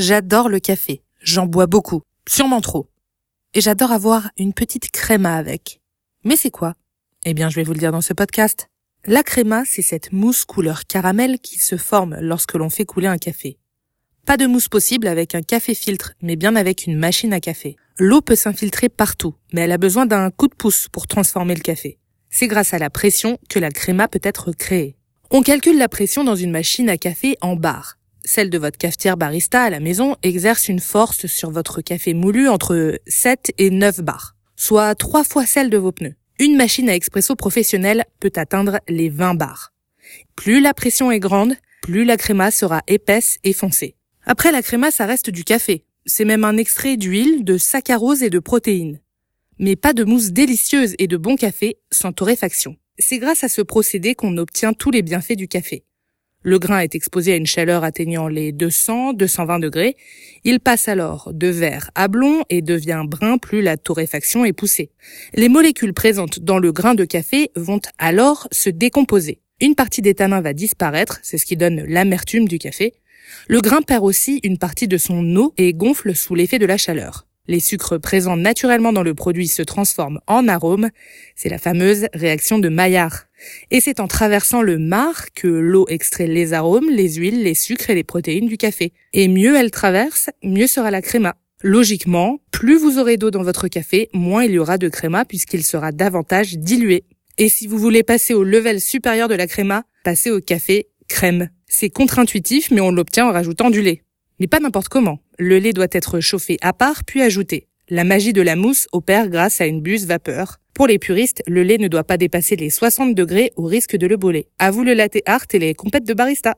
J'adore le café. J'en bois beaucoup. Sûrement trop. Et j'adore avoir une petite créma avec. Mais c'est quoi? Eh bien, je vais vous le dire dans ce podcast. La créma, c'est cette mousse couleur caramel qui se forme lorsque l'on fait couler un café. Pas de mousse possible avec un café filtre, mais bien avec une machine à café. L'eau peut s'infiltrer partout, mais elle a besoin d'un coup de pouce pour transformer le café. C'est grâce à la pression que la créma peut être créée. On calcule la pression dans une machine à café en bar. Celle de votre cafetière barista à la maison exerce une force sur votre café moulu entre 7 et 9 bars, soit trois fois celle de vos pneus. Une machine à expresso professionnelle peut atteindre les 20 bars. Plus la pression est grande, plus la créma sera épaisse et foncée. Après la créma, ça reste du café. C'est même un extrait d'huile, de saccharose et de protéines. Mais pas de mousse délicieuse et de bon café sans torréfaction. C'est grâce à ce procédé qu'on obtient tous les bienfaits du café. Le grain est exposé à une chaleur atteignant les 200-220 degrés. Il passe alors de vert à blond et devient brun plus la torréfaction est poussée. Les molécules présentes dans le grain de café vont alors se décomposer. Une partie des tanins va disparaître, c'est ce qui donne l'amertume du café. Le grain perd aussi une partie de son eau et gonfle sous l'effet de la chaleur. Les sucres présents naturellement dans le produit se transforment en arômes. C'est la fameuse réaction de Maillard. Et c'est en traversant le marc que l'eau extrait les arômes, les huiles, les sucres et les protéines du café. Et mieux elle traverse, mieux sera la créma. Logiquement, plus vous aurez d'eau dans votre café, moins il y aura de créma puisqu'il sera davantage dilué. Et si vous voulez passer au level supérieur de la créma, passez au café crème. C'est contre-intuitif, mais on l'obtient en rajoutant du lait. Mais pas n'importe comment. Le lait doit être chauffé à part, puis ajouté. La magie de la mousse opère grâce à une buse vapeur. Pour les puristes, le lait ne doit pas dépasser les 60 degrés au risque de le brûler. À vous le latte art et les compètes de barista.